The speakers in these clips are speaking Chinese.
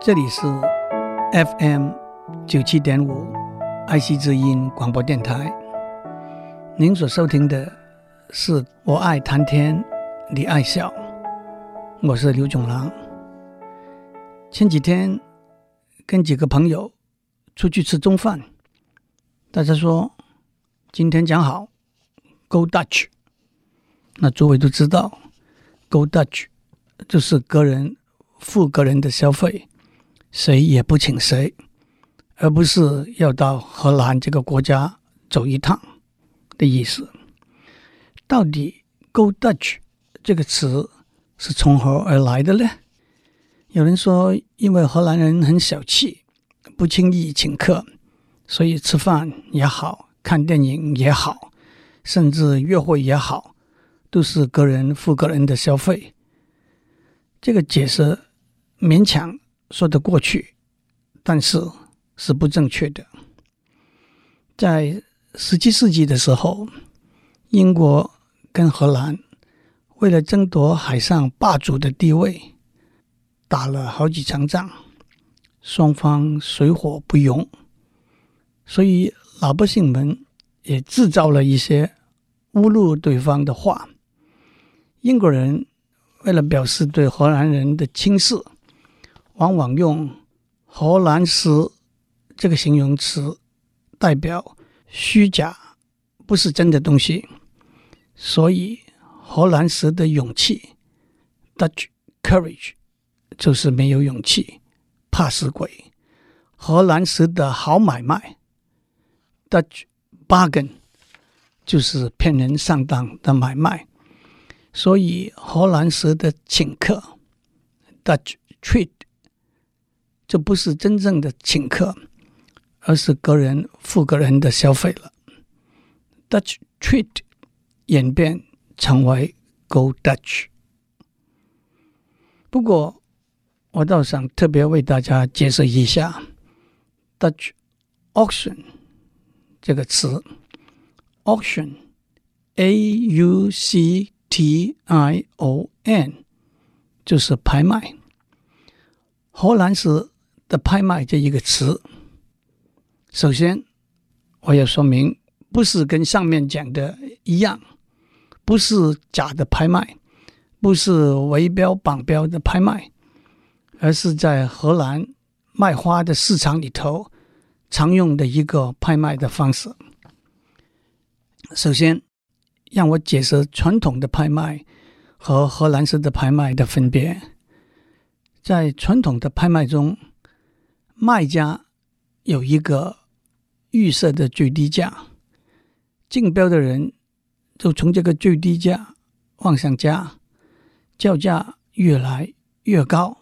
这里是 FM 九七点五爱惜之音广播电台。您所收听的是《我爱谈天，你爱笑》，我是刘炯郎。前几天跟几个朋友出去吃中饭，大家说今天讲好 Go Dutch。那诸位都知道，Go Dutch 就是个人付个人的消费。谁也不请谁，而不是要到荷兰这个国家走一趟的意思。到底 “Go Dutch” 这个词是从何而来的呢？有人说，因为荷兰人很小气，不轻易请客，所以吃饭也好，看电影也好，甚至约会也好，都是个人付个人的消费。这个解释勉强。说得过去，但是是不正确的。在十七世纪的时候，英国跟荷兰为了争夺海上霸主的地位，打了好几场仗，双方水火不容，所以老百姓们也制造了一些侮辱对方的话。英国人为了表示对荷兰人的轻视。往往用“荷兰式”这个形容词代表虚假，不是真的东西。所以，荷兰式的勇气 （Dutch courage） 就是没有勇气，怕死鬼；荷兰式的好买卖 （Dutch bargain） 就是骗人上当的买卖。所以，荷兰式的请客 （Dutch treat）。这不是真正的请客，而是个人付个人的消费了。Dutch treat 演变成为 Go Dutch。不过，我倒想特别为大家解释一下 Dutch auction 这个词。Auction，A U C T I O N，就是拍卖。荷兰是。的拍卖这一个词，首先我要说明，不是跟上面讲的一样，不是假的拍卖，不是围标绑标的拍卖，而是在荷兰卖花的市场里头常用的一个拍卖的方式。首先，让我解释传统的拍卖和荷兰式的拍卖的分别。在传统的拍卖中，卖家有一个预设的最低价，竞标的人就从这个最低价往上加，叫价越来越高，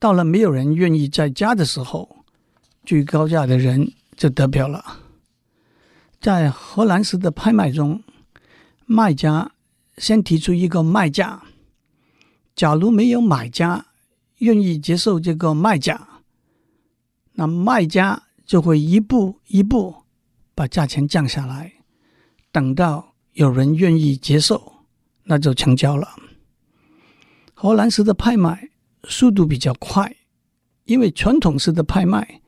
到了没有人愿意再加的时候，最高价的人就得标了。在荷兰式的拍卖中，卖家先提出一个卖价，假如没有买家愿意接受这个卖价。那卖家就会一步一步把价钱降下来，等到有人愿意接受，那就成交了。荷兰式的拍卖速度比较快，因为传统式的拍卖，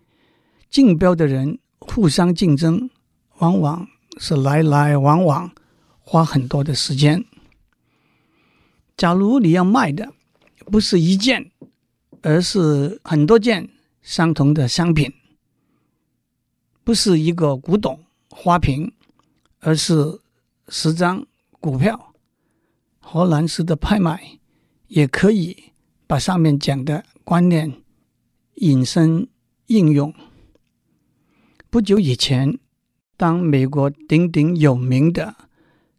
竞标的人互相竞争，往往是来来往往，花很多的时间。假如你要卖的不是一件，而是很多件。相同的商品，不是一个古董花瓶，而是十张股票。荷兰式的拍卖也可以把上面讲的观念引申应用。不久以前，当美国鼎鼎有名的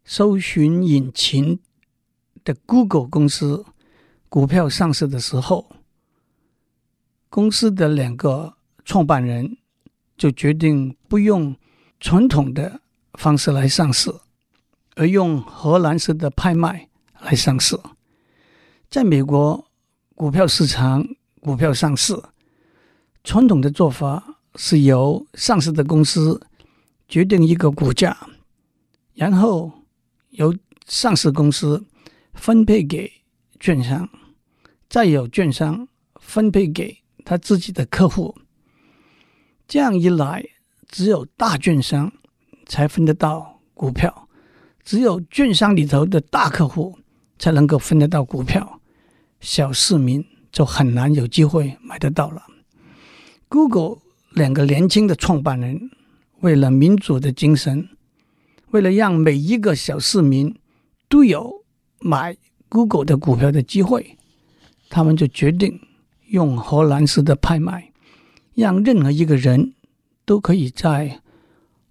搜寻引擎的 Google 公司股票上市的时候，公司的两个创办人就决定不用传统的方式来上市，而用荷兰式的拍卖来上市。在美国股票市场，股票上市，传统的做法是由上市的公司决定一个股价，然后由上市公司分配给券商，再由券商分配给他自己的客户。这样一来，只有大券商才分得到股票，只有券商里头的大客户才能够分得到股票，小市民就很难有机会买得到了。Google 两个年轻的创办人，为了民主的精神，为了让每一个小市民都有买 Google 的股票的机会，他们就决定用荷兰式的拍卖。让任何一个人都可以在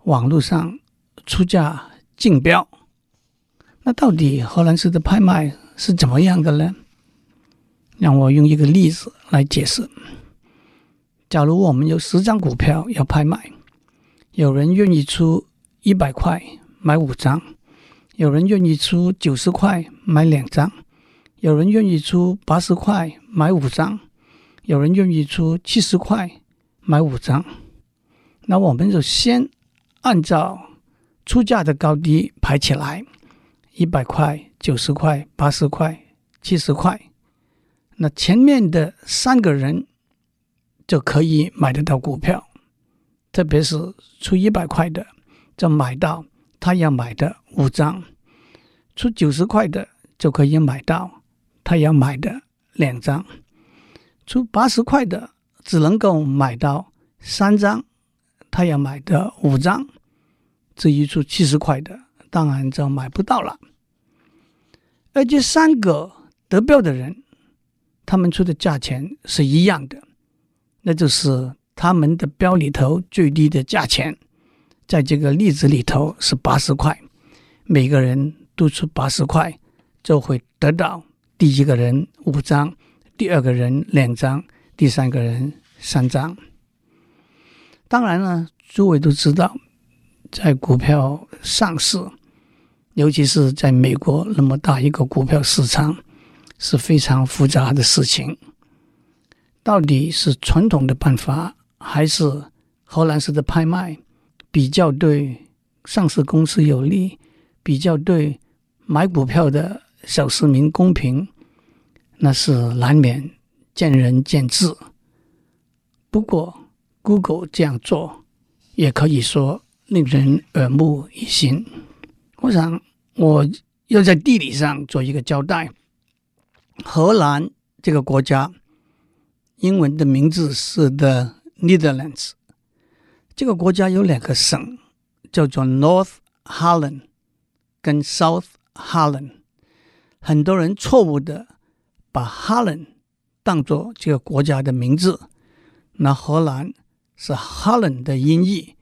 网络上出价竞标。那到底荷兰式的拍卖是怎么样的呢？让我用一个例子来解释。假如我们有十张股票要拍卖，有人愿意出一百块买五张，有人愿意出九十块买两张，有人愿意出八十块买五张，有人愿意出七十块。买五张，那我们就先按照出价的高低排起来，一百块、九十块、八十块、七十块。那前面的三个人就可以买得到股票，特别是出一百块的，就买到他要买的五张；出九十块的就可以买到他要买的两张；出八十块的。只能够买到三张，他要买的五张，至于出七十块的，当然就买不到了。而这三个得标的人，他们出的价钱是一样的，那就是他们的标里头最低的价钱，在这个例子里头是八十块，每个人都出八十块，就会得到第一个人五张，第二个人两张。第三个人三张，当然了，诸位都知道，在股票上市，尤其是在美国那么大一个股票市场，是非常复杂的事情。到底是传统的办法，还是荷兰式的拍卖，比较对上市公司有利，比较对买股票的小市民公平，那是难免。见仁见智。不过，Google 这样做也可以说令人耳目一新。我想，我要在地理上做一个交代。荷兰这个国家，英文的名字是 The Netherlands。这个国家有两个省，叫做 North Holland 跟 South Holland。很多人错误的把 Holland 当做这个国家的名字，那荷兰是 Holland 的音译，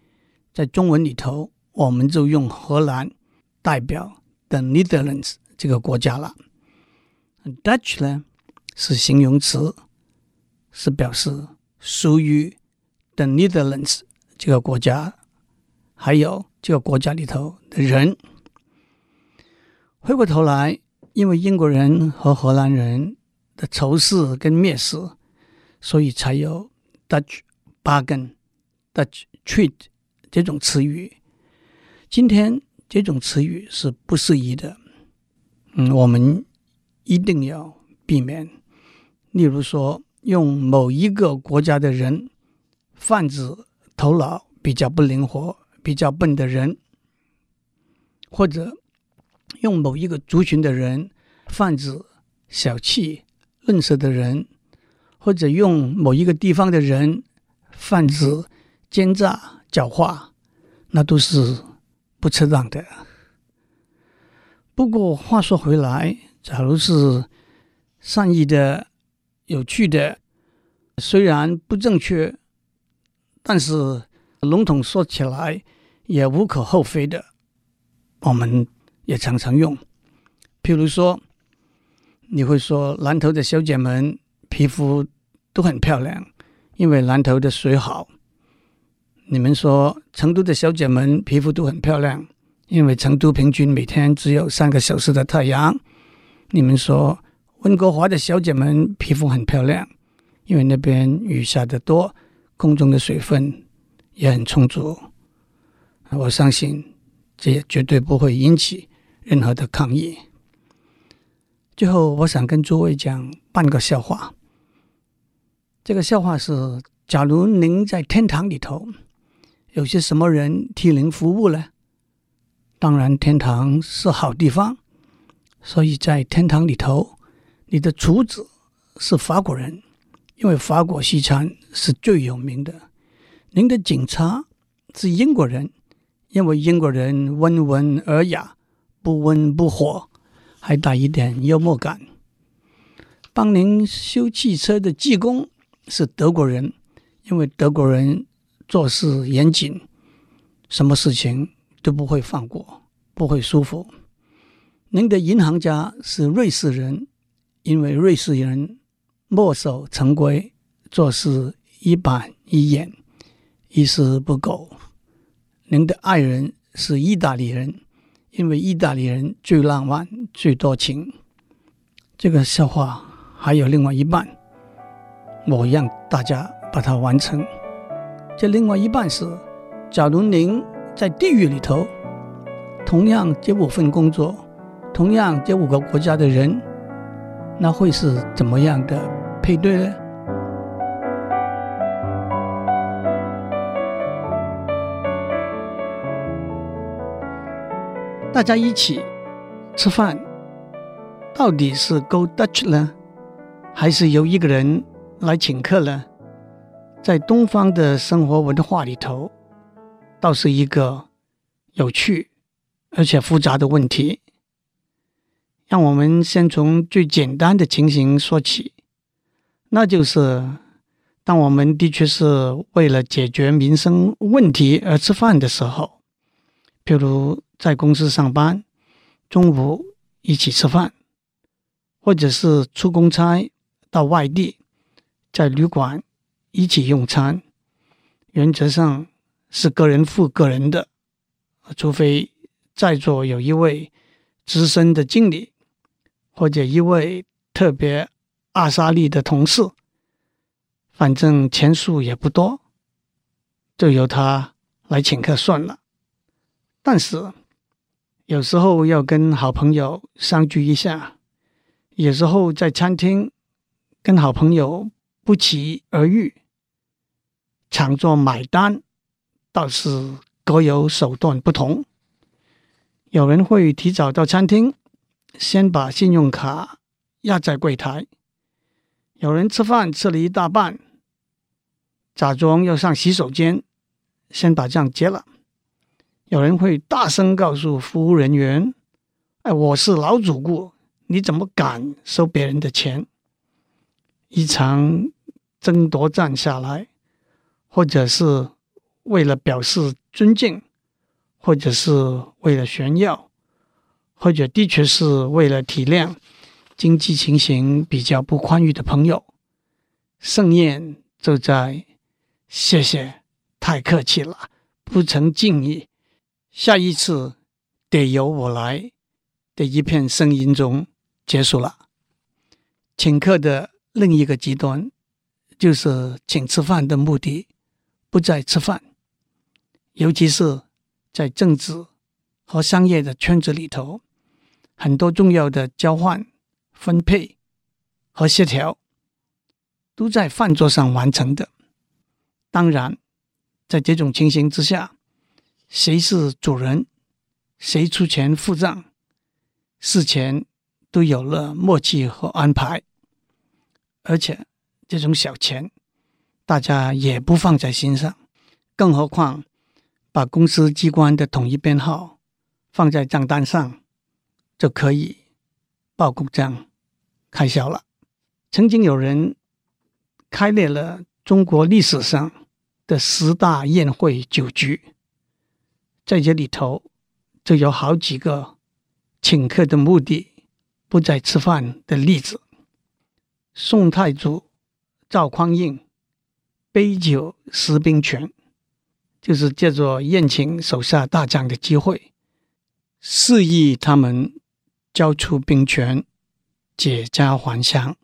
在中文里头，我们就用荷兰代表 The Netherlands 这个国家了。Dutch 呢是形容词，是表示属于 The Netherlands 这个国家，还有这个国家里头的人。回过头来，因为英国人和荷兰人。的仇视跟蔑视，所以才有 Dutch bargain、Dutch treat 这种词语。今天这种词语是不适宜的，嗯，我们一定要避免。例如说，用某一个国家的人泛指头脑比较不灵活、比较笨的人，或者用某一个族群的人泛指小气。认识的人，或者用某一个地方的人泛指奸诈狡猾，那都是不恰当的。不过话说回来，假如是善意的、有趣的，虽然不正确，但是笼统说起来也无可厚非的，我们也常常用。譬如说。你会说南头的小姐们皮肤都很漂亮，因为南头的水好。你们说成都的小姐们皮肤都很漂亮，因为成都平均每天只有三个小时的太阳。你们说温哥华的小姐们皮肤很漂亮，因为那边雨下得多，空中的水分也很充足。我相信这也绝对不会引起任何的抗议。最后，我想跟诸位讲半个笑话。这个笑话是：假如您在天堂里头，有些什么人替您服务呢？当然，天堂是好地方，所以在天堂里头，你的厨子是法国人，因为法国西餐是最有名的。您的警察是英国人，因为英国人温文尔雅，不温不火，还带一点幽默感。帮您修汽车的技工是德国人，因为德国人做事严谨，什么事情都不会放过，不会疏忽。您的银行家是瑞士人，因为瑞士人墨守成规，做事一板一眼，一丝不苟。您的爱人是意大利人，因为意大利人最浪漫、最多情。这个笑话还有另外一半，我让大家把它完成。这另外一半是：假如您在地狱里头，同样这五份工作，同样这五个国家的人，那会是怎么样的配对呢？大家一起吃饭，到底是 Go Dutch 呢，还是由一个人来请客呢？在东方的生活文化里头，倒是一个有趣而且复杂的问题。让我们先从最简单的情形说起，那就是当我们的确是为了解决民生问题而吃饭的时候，譬如。在公司上班，中午一起吃饭，或者是出公差到外地，在旅馆一起用餐，原则上是个人付个人的，除非在座有一位资深的经理，或者一位特别阿莎力的同事，反正钱数也不多，就由他来请客算了。但是。有时候要跟好朋友相聚一下，有时候在餐厅跟好朋友不期而遇，抢着买单，倒是各有手段不同。有人会提早到餐厅，先把信用卡压在柜台；有人吃饭吃了一大半，假装要上洗手间，先把账结了。有人会大声告诉服务人员：“哎，我是老主顾，你怎么敢收别人的钱？”一场争夺战下来，或者是为了表示尊敬，或者是为了炫耀，或者的确是为了体谅经济情形比较不宽裕的朋友，盛宴就在“谢谢，太客气了，不成敬意。”下一次得由我来的一片声音中结束了。请客的另一个极端，就是请吃饭的目的不在吃饭，尤其是在政治和商业的圈子里头，很多重要的交换、分配和协调都在饭桌上完成的。当然，在这种情形之下。谁是主人，谁出钱付账，事前都有了默契和安排，而且这种小钱大家也不放在心上，更何况把公司机关的统一编号放在账单上，就可以报公账开销了。曾经有人开列了中国历史上的十大宴会酒局。在这里头，就有好几个请客的目的不在吃饭的例子。宋太祖赵匡胤杯酒释兵权，就是借着宴请手下大将的机会，示意他们交出兵权，解甲还乡。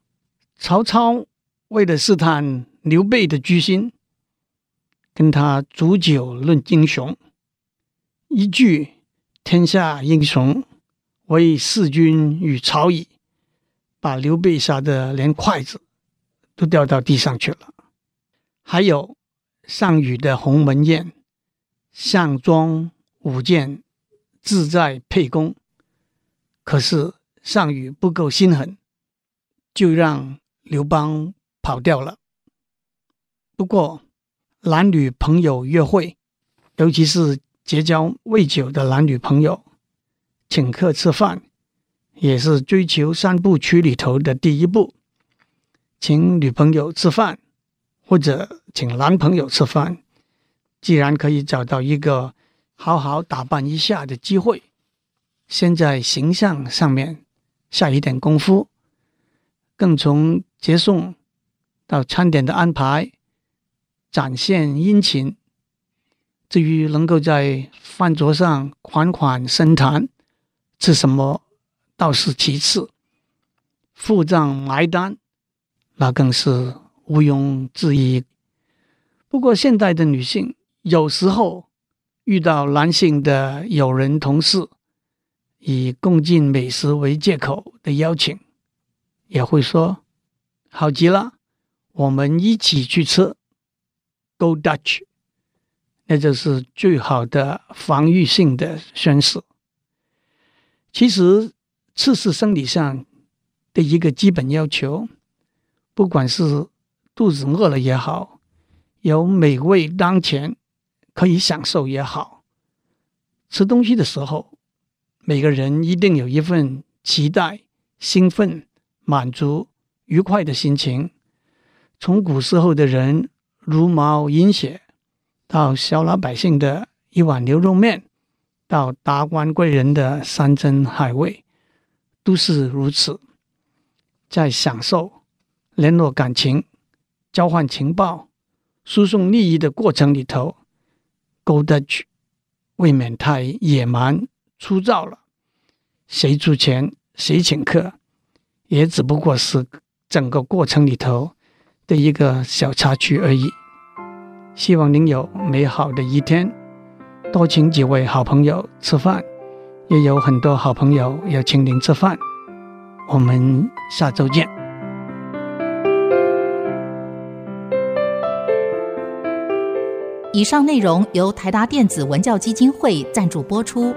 曹操为了试探刘备的居心，跟他煮酒论英雄。一句“天下英雄，唯识君与曹矣”，把刘备杀得连筷子都掉到地上去了。还有项羽的鸿门宴，项庄舞剑，志在沛公。可是项羽不够心狠，就让刘邦跑掉了。不过男女朋友约会，尤其是结交未久的男女朋友，请客吃饭，也是追求三部曲里头的第一步。请女朋友吃饭，或者请男朋友吃饭，既然可以找到一个好好打扮一下的机会。先在形象上面下一点功夫，更从接送到餐点的安排展现殷勤。至于能够在饭桌上款款深谈，吃什么倒是其次，付账埋单那更是毋庸置疑。不过现代的女性有时候遇到男性的友人同事。以共进美食为借口的邀请，也会说好极了，我们一起去吃，Go Dutch，那就是最好的防御性的宣誓。其实，这是生理上的一个基本要求，不管是肚子饿了也好，有美味当前可以享受也好，吃东西的时候。每个人一定有一份期待、兴奋、满足、愉快的心情。从古时候的人茹毛饮血，到小老百姓的一碗牛肉面，到达官贵人的山珍海味，都是如此。在享受、联络感情、交换情报、输送利益的过程里头，Go Dutch，未免太野蛮。粗糙了，谁出钱谁请客，也只不过是整个过程里头的一个小插曲而已。希望您有美好的一天，多请几位好朋友吃饭，也有很多好朋友要请您吃饭。我们下周见。以上内容由台达电子文教基金会赞助播出。